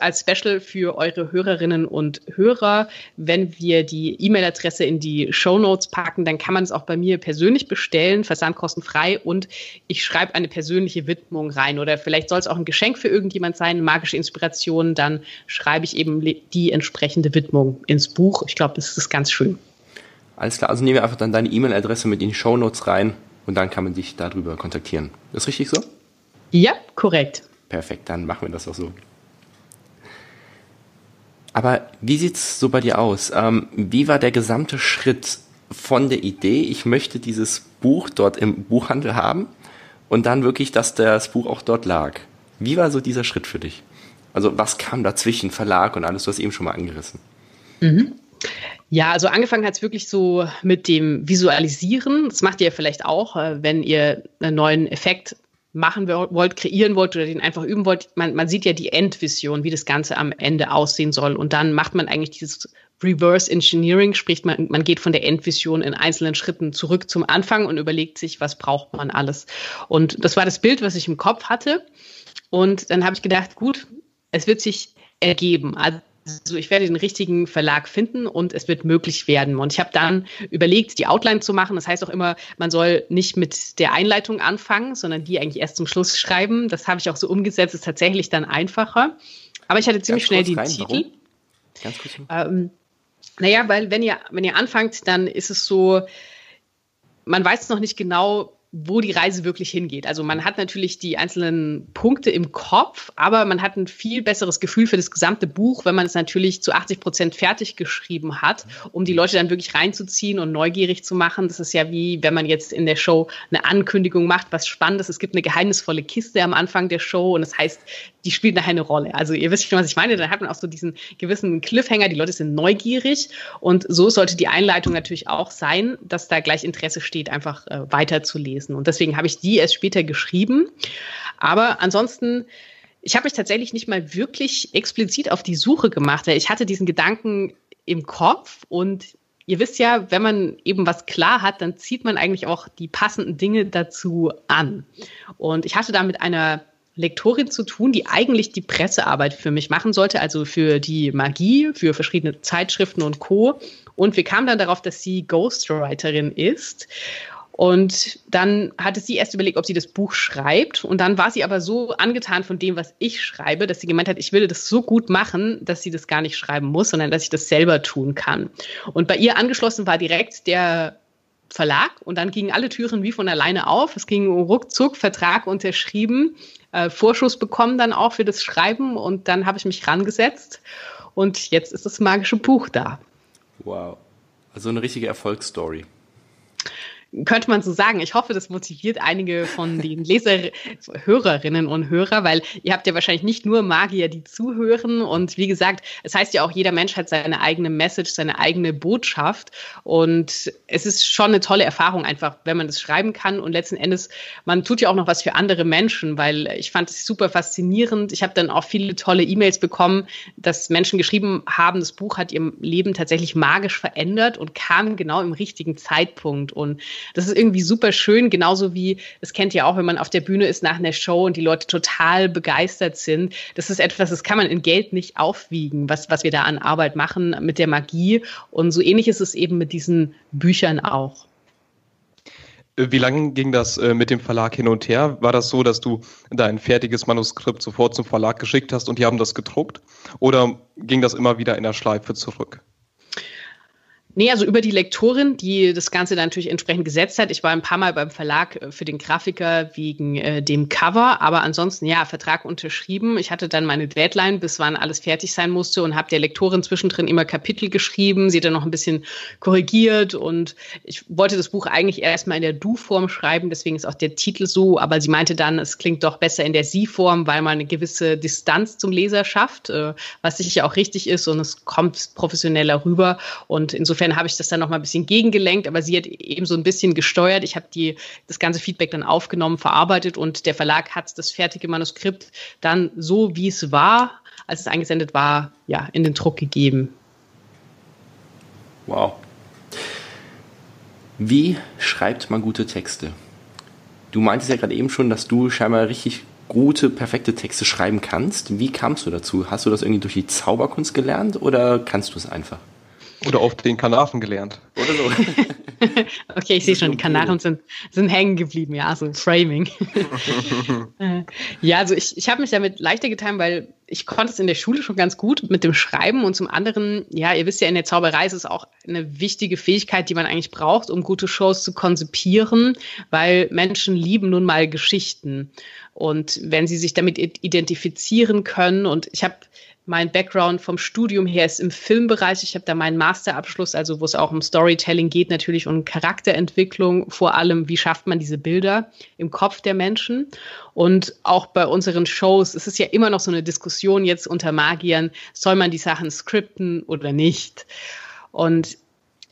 S3: als Special für eure Hörerinnen und Hörer. Wenn wir die E-Mail-Adresse in die Show Notes packen, dann kann man es auch bei mir persönlich bestellen, versandkostenfrei und ich schreibe eine persönliche Widmung rein oder vielleicht soll es auch ein Geschenk für irgendjemand sein, magische Inspiration, dann schreibe ich eben die entsprechende Widmung ins Buch. Ich glaube, das ist ganz schön.
S2: Alles klar, also nehmen wir einfach dann deine E-Mail-Adresse mit in die Show Notes rein und dann kann man dich darüber kontaktieren. Ist richtig so?
S3: Ja, korrekt.
S2: Perfekt, dann machen wir das auch so. Aber wie sieht's so bei dir aus? Ähm, wie war der gesamte Schritt von der Idee, ich möchte dieses Buch dort im Buchhandel haben und dann wirklich, dass das Buch auch dort lag? Wie war so dieser Schritt für dich? Also was kam dazwischen, Verlag und alles, du hast eben schon mal angerissen.
S3: Mhm. Ja, also angefangen hat es wirklich so mit dem Visualisieren. Das macht ihr vielleicht auch, äh, wenn ihr einen neuen Effekt machen wollt, kreieren wollt oder den einfach üben wollt, man, man sieht ja die Endvision, wie das Ganze am Ende aussehen soll. Und dann macht man eigentlich dieses Reverse Engineering, sprich man, man geht von der Endvision in einzelnen Schritten zurück zum Anfang und überlegt sich, was braucht man alles. Und das war das Bild, was ich im Kopf hatte. Und dann habe ich gedacht, gut, es wird sich ergeben. Also also ich werde den richtigen Verlag finden und es wird möglich werden. Und ich habe dann überlegt, die Outline zu machen. Das heißt auch immer, man soll nicht mit der Einleitung anfangen, sondern die eigentlich erst zum Schluss schreiben. Das habe ich auch so umgesetzt, ist tatsächlich dann einfacher. Aber ich hatte ziemlich schnell den Titel. Warum? Ganz kurz. Ähm, naja, weil wenn ihr, wenn ihr anfangt, dann ist es so, man weiß noch nicht genau, wo die Reise wirklich hingeht. Also man hat natürlich die einzelnen Punkte im Kopf, aber man hat ein viel besseres Gefühl für das gesamte Buch, wenn man es natürlich zu 80 Prozent fertig geschrieben hat, um die Leute dann wirklich reinzuziehen und neugierig zu machen. Das ist ja wie, wenn man jetzt in der Show eine Ankündigung macht, was Spannendes. Es gibt eine geheimnisvolle Kiste am Anfang der Show und das heißt, die spielt nachher eine Rolle. Also ihr wisst schon, was ich meine. Dann hat man auch so diesen gewissen Cliffhanger. Die Leute sind neugierig und so sollte die Einleitung natürlich auch sein, dass da gleich Interesse steht, einfach äh, weiterzulesen gewesen. Und deswegen habe ich die erst später geschrieben. Aber ansonsten, ich habe mich tatsächlich nicht mal wirklich explizit auf die Suche gemacht, ich hatte diesen Gedanken im Kopf und ihr wisst ja, wenn man eben was klar hat, dann zieht man eigentlich auch die passenden Dinge dazu an. Und ich hatte da mit einer Lektorin zu tun, die eigentlich die Pressearbeit für mich machen sollte, also für die Magie, für verschiedene Zeitschriften und Co. Und wir kamen dann darauf, dass sie Ghostwriterin ist. Und dann hatte sie erst überlegt, ob sie das Buch schreibt. Und dann war sie aber so angetan von dem, was ich schreibe, dass sie gemeint hat, ich will das so gut machen, dass sie das gar nicht schreiben muss, sondern dass ich das selber tun kann. Und bei ihr angeschlossen war direkt der Verlag und dann gingen alle Türen wie von alleine auf. Es ging ruckzuck, Vertrag unterschrieben, äh, Vorschuss bekommen dann auch für das Schreiben und dann habe ich mich rangesetzt und jetzt ist das magische Buch da.
S2: Wow. Also eine richtige Erfolgsstory
S3: könnte man so sagen. Ich hoffe, das motiviert einige von den Leser, Hörerinnen und Hörer, weil ihr habt ja wahrscheinlich nicht nur Magier, die zuhören. Und wie gesagt, es heißt ja auch, jeder Mensch hat seine eigene Message, seine eigene Botschaft. Und es ist schon eine tolle Erfahrung einfach, wenn man das schreiben kann. Und letzten Endes, man tut ja auch noch was für andere Menschen, weil ich fand es super faszinierend. Ich habe dann auch viele tolle E-Mails bekommen, dass Menschen geschrieben haben, das Buch hat ihr Leben tatsächlich magisch verändert und kam genau im richtigen Zeitpunkt. Und das ist irgendwie super schön, genauso wie, das kennt ihr auch, wenn man auf der Bühne ist nach einer Show und die Leute total begeistert sind. Das ist etwas, das kann man in Geld nicht aufwiegen, was, was wir da an Arbeit machen mit der Magie. Und so ähnlich ist es eben mit diesen Büchern auch.
S1: Wie lange ging das äh, mit dem Verlag hin und her? War das so, dass du dein fertiges Manuskript sofort zum Verlag geschickt hast und die haben das gedruckt? Oder ging das immer wieder in der Schleife zurück?
S3: Nee, also über die Lektorin, die das Ganze dann natürlich entsprechend gesetzt hat. Ich war ein paar Mal beim Verlag äh, für den Grafiker wegen äh, dem Cover, aber ansonsten ja, Vertrag unterschrieben. Ich hatte dann meine Deadline, bis wann alles fertig sein musste und habe der Lektorin zwischendrin immer Kapitel geschrieben. Sie dann noch ein bisschen korrigiert und ich wollte das Buch eigentlich erstmal in der Du-Form schreiben, deswegen ist auch der Titel so, aber sie meinte dann, es klingt doch besser in der Sie-Form, weil man eine gewisse Distanz zum Leser schafft, äh, was sicher auch richtig ist und es kommt professioneller rüber und insofern insofern habe ich das dann noch mal ein bisschen gegengelenkt, aber sie hat eben so ein bisschen gesteuert. Ich habe die, das ganze Feedback dann aufgenommen, verarbeitet und der Verlag hat das fertige Manuskript dann so, wie es war, als es eingesendet war, ja, in den Druck gegeben.
S2: Wow. Wie schreibt man gute Texte? Du meintest ja gerade eben schon, dass du scheinbar richtig gute, perfekte Texte schreiben kannst. Wie kamst du dazu? Hast du das irgendwie durch die Zauberkunst gelernt oder kannst du es einfach?
S1: Oder auf den Kanaren gelernt. Oder so.
S3: okay, ich sehe schon, die Kanaren sind, sind hängen geblieben, ja, so Framing. Äh, ja, also ich, ich habe mich damit leichter getan, weil ich konnte es in der Schule schon ganz gut mit dem Schreiben und zum anderen, ja, ihr wisst ja, in der Zauberei ist es auch eine wichtige Fähigkeit, die man eigentlich braucht, um gute Shows zu konzipieren, weil Menschen lieben nun mal Geschichten. Und wenn sie sich damit identifizieren können und ich habe mein Background vom Studium her ist im Filmbereich. Ich habe da meinen Masterabschluss, also wo es auch um Storytelling geht, natürlich um Charakterentwicklung, vor allem, wie schafft man diese Bilder im Kopf der Menschen. Und auch bei unseren Shows es ist ja immer noch so eine Diskussion jetzt unter Magiern, soll man die Sachen skripten oder nicht? Und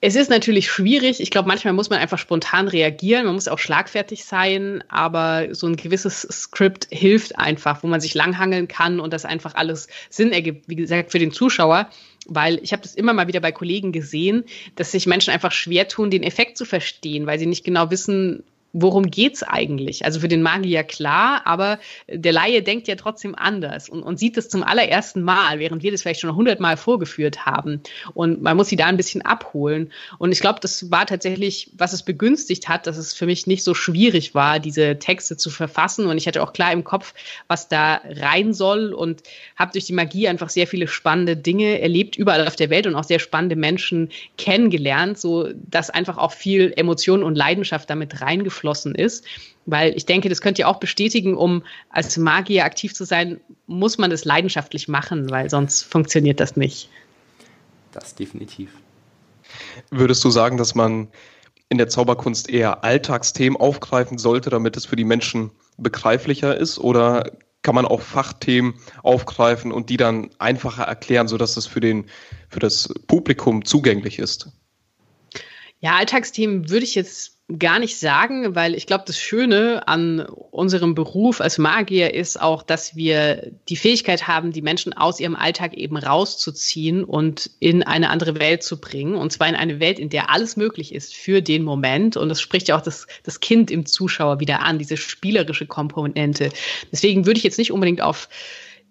S3: es ist natürlich schwierig. Ich glaube, manchmal muss man einfach spontan reagieren. Man muss auch schlagfertig sein, aber so ein gewisses Skript hilft einfach, wo man sich langhangeln kann und das einfach alles Sinn ergibt. Wie gesagt, für den Zuschauer, weil ich habe das immer mal wieder bei Kollegen gesehen, dass sich Menschen einfach schwer tun, den Effekt zu verstehen, weil sie nicht genau wissen, worum geht's eigentlich? Also für den Magier klar, aber der Laie denkt ja trotzdem anders und, und sieht es zum allerersten Mal, während wir das vielleicht schon hundertmal vorgeführt haben. Und man muss sie da ein bisschen abholen. Und ich glaube, das war tatsächlich, was es begünstigt hat, dass es für mich nicht so schwierig war, diese Texte zu verfassen. Und ich hatte auch klar im Kopf, was da rein soll und habe durch die Magie einfach sehr viele spannende Dinge erlebt, überall auf der Welt und auch sehr spannende Menschen kennengelernt, so dass einfach auch viel Emotion und Leidenschaft damit reingeflossen abgeschlossen ist. Weil ich denke, das könnt ihr auch bestätigen, um als Magier aktiv zu sein, muss man das leidenschaftlich machen, weil sonst funktioniert das nicht.
S2: Das definitiv.
S1: Würdest du sagen, dass man in der Zauberkunst eher Alltagsthemen aufgreifen sollte, damit es für die Menschen begreiflicher ist? Oder kann man auch Fachthemen aufgreifen und die dann einfacher erklären, sodass es für, den, für das Publikum zugänglich ist?
S3: Ja, Alltagsthemen würde ich jetzt gar nicht sagen, weil ich glaube, das Schöne an unserem Beruf als Magier ist auch, dass wir die Fähigkeit haben, die Menschen aus ihrem Alltag eben rauszuziehen und in eine andere Welt zu bringen. Und zwar in eine Welt, in der alles möglich ist für den Moment. Und das spricht ja auch das, das Kind im Zuschauer wieder an, diese spielerische Komponente. Deswegen würde ich jetzt nicht unbedingt auf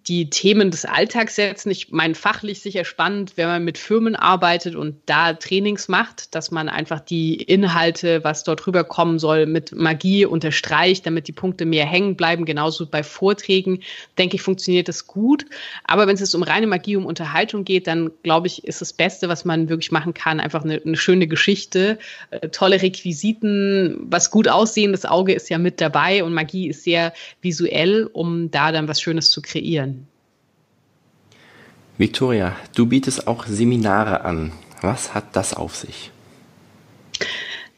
S3: die Themen des Alltags setzen. Ich meine, fachlich sicher spannend, wenn man mit Firmen arbeitet und da Trainings macht, dass man einfach die Inhalte, was dort rüberkommen soll, mit Magie unterstreicht, damit die Punkte mehr hängen bleiben. Genauso bei Vorträgen, denke ich, funktioniert das gut. Aber wenn es um reine Magie, um Unterhaltung geht, dann glaube ich, ist das Beste, was man wirklich machen kann, einfach eine, eine schöne Geschichte, äh, tolle Requisiten, was gut aussehen. Das Auge ist ja mit dabei und Magie ist sehr visuell, um da dann was Schönes zu kreieren.
S2: Victoria, du bietest auch Seminare an. Was hat das auf sich?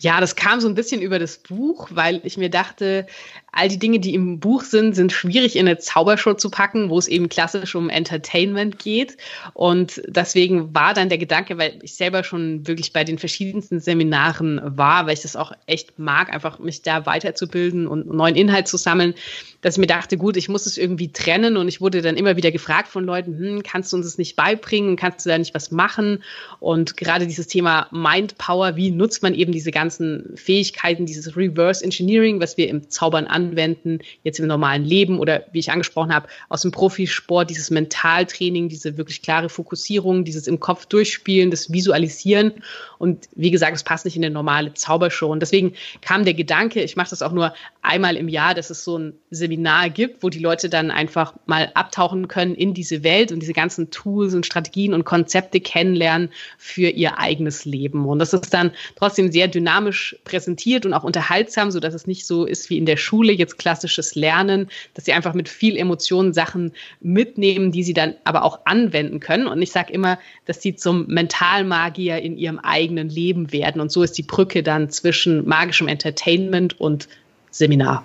S3: Ja, das kam so ein bisschen über das Buch, weil ich mir dachte, all die Dinge, die im Buch sind, sind schwierig in eine Zaubershow zu packen, wo es eben klassisch um Entertainment geht. Und deswegen war dann der Gedanke, weil ich selber schon wirklich bei den verschiedensten Seminaren war, weil ich das auch echt mag, einfach mich da weiterzubilden und neuen Inhalt zu sammeln, dass ich mir dachte, gut, ich muss es irgendwie trennen. Und ich wurde dann immer wieder gefragt von Leuten, hm, kannst du uns das nicht beibringen? Kannst du da nicht was machen? Und gerade dieses Thema Mind Power, wie nutzt man eben diese ganzen Fähigkeiten, dieses Reverse Engineering, was wir im Zaubern an anwenden, jetzt im normalen Leben oder wie ich angesprochen habe, aus dem Profisport, dieses Mentaltraining, diese wirklich klare Fokussierung, dieses im Kopf durchspielen, das Visualisieren. Und wie gesagt, es passt nicht in eine normale Zaubershow. Und deswegen kam der Gedanke, ich mache das auch nur einmal im Jahr, dass es so ein Seminar gibt, wo die Leute dann einfach mal abtauchen können in diese Welt und diese ganzen Tools und Strategien und Konzepte kennenlernen für ihr eigenes Leben. Und das ist dann trotzdem sehr dynamisch präsentiert und auch unterhaltsam, so dass es nicht so ist wie in der Schule jetzt klassisches Lernen, dass sie einfach mit viel Emotionen Sachen mitnehmen, die sie dann aber auch anwenden können. Und ich sage immer, dass sie zum Mentalmagier in ihrem eigenen Leben werden. Und so ist die Brücke dann zwischen magischem Entertainment und Seminar.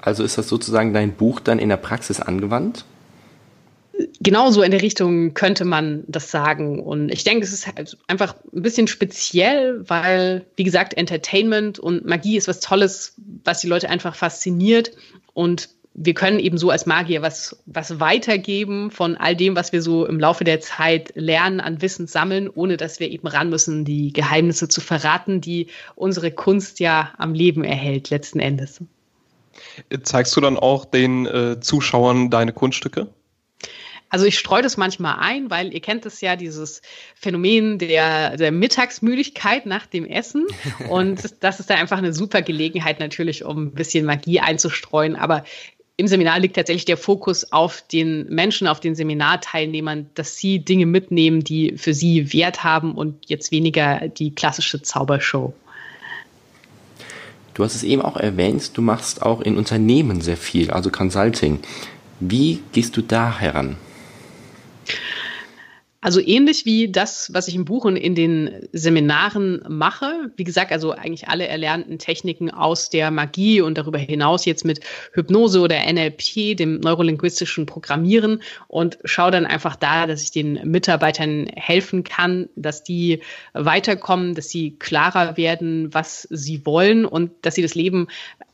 S2: Also ist das sozusagen dein Buch dann in der Praxis angewandt?
S3: Genauso in der Richtung könnte man das sagen. Und ich denke, es ist halt einfach ein bisschen speziell, weil, wie gesagt, Entertainment und Magie ist was Tolles, was die Leute einfach fasziniert. Und wir können eben so als Magier was, was weitergeben von all dem, was wir so im Laufe der Zeit lernen, an Wissen sammeln, ohne dass wir eben ran müssen, die Geheimnisse zu verraten, die unsere Kunst ja am Leben erhält, letzten Endes.
S1: Zeigst du dann auch den äh, Zuschauern deine Kunststücke?
S3: Also ich streue das manchmal ein, weil ihr kennt es ja, dieses Phänomen der, der Mittagsmüdigkeit nach dem Essen. Und das ist da einfach eine super Gelegenheit natürlich, um ein bisschen Magie einzustreuen. Aber im Seminar liegt tatsächlich der Fokus auf den Menschen, auf den Seminarteilnehmern, dass sie Dinge mitnehmen, die für sie Wert haben und jetzt weniger die klassische Zaubershow.
S2: Du hast es eben auch erwähnt, du machst auch in Unternehmen sehr viel, also Consulting. Wie gehst du da heran?
S3: Also ähnlich wie das, was ich im Buch und in den Seminaren mache. Wie gesagt, also eigentlich alle erlernten Techniken aus der Magie und darüber hinaus jetzt mit Hypnose oder NLP, dem neurolinguistischen Programmieren. Und schaue dann einfach da, dass ich den Mitarbeitern helfen kann, dass die weiterkommen, dass sie klarer werden, was sie wollen und dass sie das Leben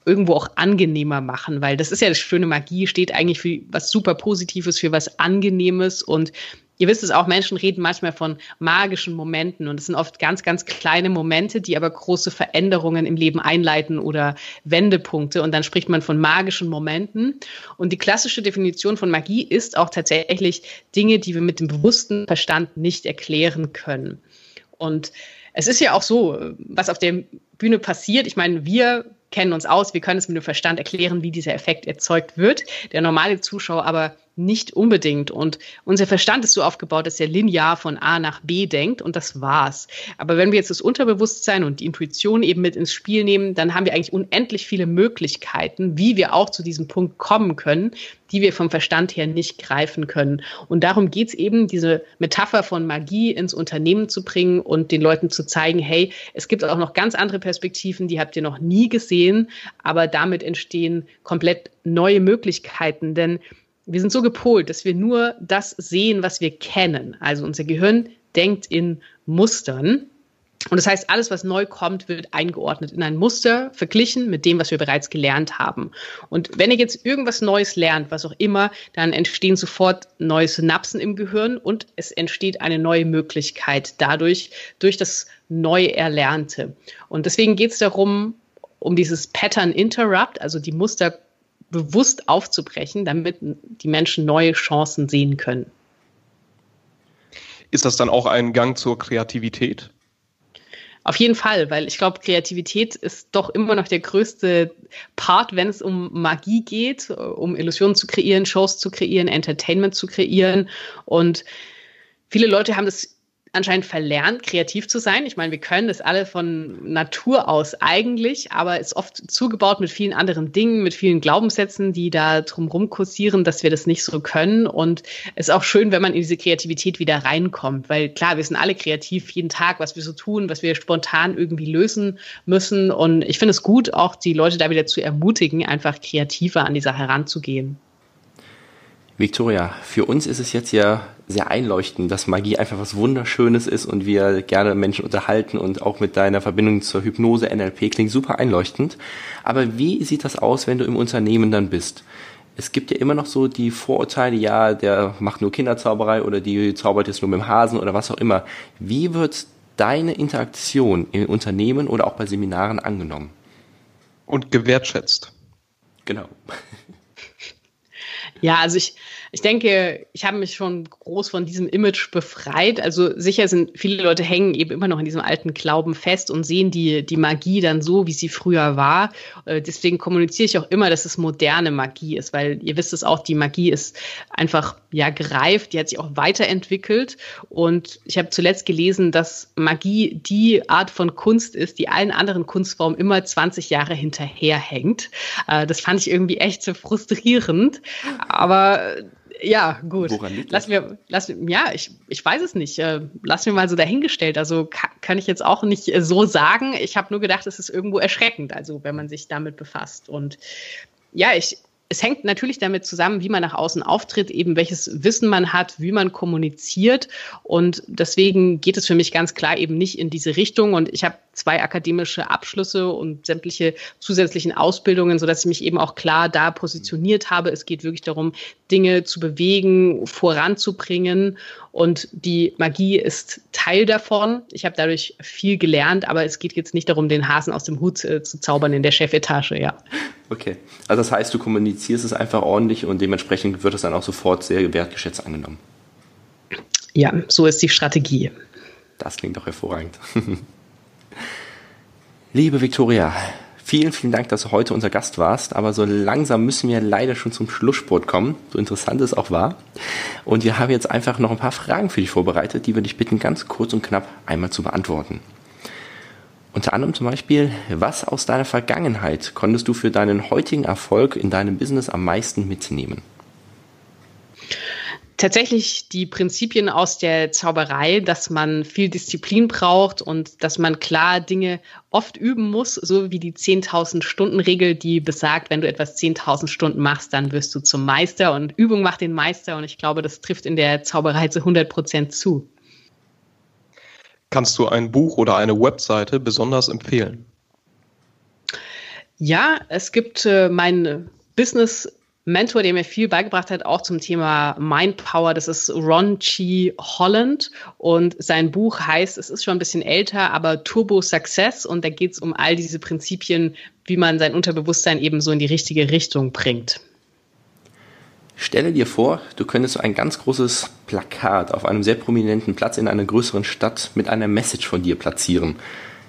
S3: irgendwo auch angenehmer machen, weil das ist ja das schöne Magie, steht eigentlich für was super Positives, für was Angenehmes. Und ihr wisst es auch, Menschen reden manchmal von magischen Momenten und es sind oft ganz, ganz kleine Momente, die aber große Veränderungen im Leben einleiten oder Wendepunkte und dann spricht man von magischen Momenten und die klassische Definition von Magie ist auch tatsächlich Dinge, die wir mit dem bewussten Verstand nicht erklären können. Und es ist ja auch so, was auf der Bühne passiert. Ich meine, wir kennen uns aus, wir können es mit dem Verstand erklären, wie dieser Effekt erzeugt wird. Der normale Zuschauer aber nicht unbedingt. Und unser Verstand ist so aufgebaut, dass er linear von A nach B denkt und das war's. Aber wenn wir jetzt das Unterbewusstsein und die Intuition eben mit ins Spiel nehmen, dann haben wir eigentlich unendlich viele Möglichkeiten, wie wir auch zu diesem Punkt kommen können, die wir vom Verstand her nicht greifen können. Und darum geht's eben, diese Metapher von Magie ins Unternehmen zu bringen und den Leuten zu zeigen, hey, es gibt auch noch ganz andere Perspektiven, die habt ihr noch nie gesehen, aber damit entstehen komplett neue Möglichkeiten. Denn wir sind so gepolt, dass wir nur das sehen, was wir kennen. Also unser Gehirn denkt in Mustern. Und das heißt, alles, was neu kommt, wird eingeordnet in ein Muster, verglichen mit dem, was wir bereits gelernt haben. Und wenn ihr jetzt irgendwas Neues lernt, was auch immer, dann entstehen sofort neue Synapsen im Gehirn und es entsteht eine neue Möglichkeit dadurch, durch das neu Erlernte. Und deswegen geht es darum, um dieses Pattern Interrupt, also die Muster bewusst aufzubrechen, damit die Menschen neue Chancen sehen können.
S1: Ist das dann auch ein Gang zur Kreativität?
S3: Auf jeden Fall, weil ich glaube, Kreativität ist doch immer noch der größte Part, wenn es um Magie geht, um Illusionen zu kreieren, Shows zu kreieren, Entertainment zu kreieren. Und viele Leute haben das anscheinend verlernt, kreativ zu sein. Ich meine, wir können das alle von Natur aus eigentlich, aber ist oft zugebaut mit vielen anderen Dingen, mit vielen Glaubenssätzen, die da drumherum kursieren, dass wir das nicht so können. Und es ist auch schön, wenn man in diese Kreativität wieder reinkommt, weil klar, wir sind alle kreativ jeden Tag, was wir so tun, was wir spontan irgendwie lösen müssen. Und ich finde es gut, auch die Leute da wieder zu ermutigen, einfach kreativer an die Sache heranzugehen.
S2: Victoria, für uns ist es jetzt ja sehr einleuchtend, dass Magie einfach was Wunderschönes ist und wir gerne Menschen unterhalten und auch mit deiner Verbindung zur Hypnose NLP klingt super einleuchtend. Aber wie sieht das aus, wenn du im Unternehmen dann bist? Es gibt ja immer noch so die Vorurteile, ja, der macht nur Kinderzauberei oder die zaubert jetzt nur mit dem Hasen oder was auch immer. Wie wird deine Interaktion im Unternehmen oder auch bei Seminaren angenommen?
S1: Und gewertschätzt.
S2: Genau.
S3: Ja, also ich, ich denke, ich habe mich schon groß von diesem Image befreit. Also sicher sind viele Leute hängen eben immer noch in diesem alten Glauben fest und sehen die, die Magie dann so, wie sie früher war. Äh, deswegen kommuniziere ich auch immer, dass es moderne Magie ist, weil ihr wisst es auch, die Magie ist einfach ja gereift, die hat sich auch weiterentwickelt. Und ich habe zuletzt gelesen, dass Magie die Art von Kunst ist, die allen anderen Kunstformen immer 20 Jahre hinterherhängt. Äh, das fand ich irgendwie echt so frustrierend. Aber ja, gut. Woran liegt das? Lass mir, lass, ja, ich, ich weiß es nicht. Äh, lass mir mal so dahingestellt. Also kann, kann ich jetzt auch nicht äh, so sagen. Ich habe nur gedacht, es ist irgendwo erschreckend, also wenn man sich damit befasst. Und ja, ich, es hängt natürlich damit zusammen, wie man nach außen auftritt, eben welches Wissen man hat, wie man kommuniziert. Und deswegen geht es für mich ganz klar eben nicht in diese Richtung. Und ich habe zwei akademische Abschlüsse und sämtliche zusätzlichen Ausbildungen, sodass ich mich eben auch klar da positioniert habe. Es geht wirklich darum, Dinge zu bewegen, voranzubringen. Und die Magie ist Teil davon. Ich habe dadurch viel gelernt, aber es geht jetzt nicht darum, den Hasen aus dem Hut äh, zu zaubern in der Chefetage, ja.
S2: Okay. Also das heißt, du kommunizierst es einfach ordentlich und dementsprechend wird es dann auch sofort sehr wertgeschätzt angenommen.
S3: Ja, so ist die Strategie.
S2: Das klingt doch hervorragend. Liebe Viktoria, vielen, vielen Dank, dass du heute unser Gast warst. Aber so langsam müssen wir leider schon zum Schlusssport kommen, so interessant es auch war. Und wir haben jetzt einfach noch ein paar Fragen für dich vorbereitet, die wir dich bitten, ganz kurz und knapp einmal zu beantworten. Unter anderem zum Beispiel, was aus deiner Vergangenheit konntest du für deinen heutigen Erfolg in deinem Business am meisten mitnehmen?
S3: Tatsächlich die Prinzipien aus der Zauberei, dass man viel Disziplin braucht und dass man klar Dinge oft üben muss, so wie die 10.000 Stunden Regel, die besagt, wenn du etwas 10.000 Stunden machst, dann wirst du zum Meister und Übung macht den Meister und ich glaube, das trifft in der Zauberei zu 100 Prozent zu.
S1: Kannst du ein Buch oder eine Webseite besonders empfehlen?
S3: Ja, es gibt äh, mein Business Mentor, der mir viel beigebracht hat, auch zum Thema Mind Power. Das ist Ron G. Holland und sein Buch heißt, es ist schon ein bisschen älter, aber Turbo Success und da geht es um all diese Prinzipien, wie man sein Unterbewusstsein eben so in die richtige Richtung bringt.
S2: Stelle dir vor, du könntest ein ganz großes Plakat auf einem sehr prominenten Platz in einer größeren Stadt mit einer Message von dir platzieren.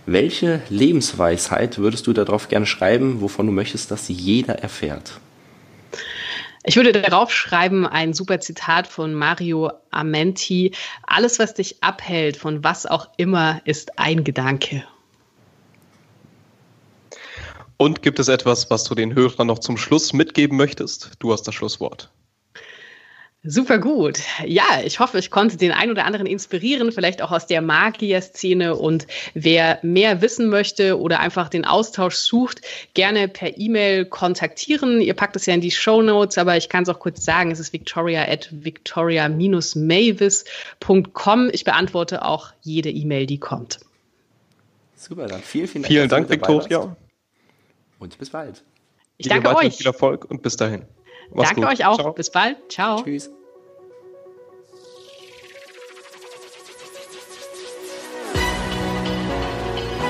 S2: Welche Lebensweisheit würdest du darauf gerne schreiben, wovon du möchtest, dass jeder erfährt?
S3: Ich würde darauf schreiben, ein super Zitat von Mario Amenti. Alles, was dich abhält, von was auch immer, ist ein Gedanke.
S1: Und gibt es etwas, was du den Hörern noch zum Schluss mitgeben möchtest? Du hast das Schlusswort.
S3: Super gut. Ja, ich hoffe, ich konnte den einen oder anderen inspirieren, vielleicht auch aus der Magier-Szene. Und wer mehr wissen möchte oder einfach den Austausch sucht, gerne per E-Mail kontaktieren. Ihr packt es ja in die Show Notes, aber ich kann es auch kurz sagen, es ist victoria at victoria-mavis.com. Ich beantworte auch jede E-Mail, die kommt.
S2: Super, dann vielen, vielen
S1: Dank. Vielen Dank, Viktoria.
S2: Und bis bald.
S3: Ich danke euch.
S1: Viel Erfolg und bis dahin.
S3: Mach's danke gut. euch auch. Ciao. Bis bald. Ciao.
S2: Tschüss.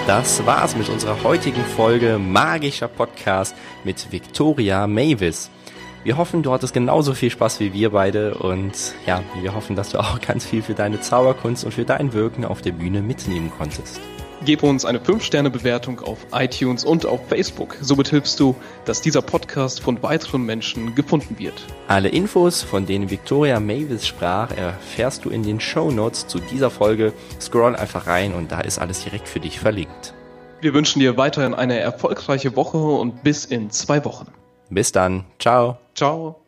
S2: Das war's mit unserer heutigen Folge Magischer Podcast mit Victoria Mavis. Wir hoffen, du hattest genauso viel Spaß wie wir beide und ja, wir hoffen, dass du auch ganz viel für deine Zauberkunst und für dein Wirken auf der Bühne mitnehmen konntest.
S1: Gib uns eine 5-Sterne-Bewertung auf iTunes und auf Facebook. Somit hilfst du, dass dieser Podcast von weiteren Menschen gefunden wird.
S2: Alle Infos, von denen Victoria Mavis sprach, erfährst du in den Show Notes zu dieser Folge. Scroll einfach rein und da ist alles direkt für dich verlinkt.
S1: Wir wünschen dir weiterhin eine erfolgreiche Woche und bis in zwei Wochen.
S2: Bis dann. Ciao.
S1: Ciao.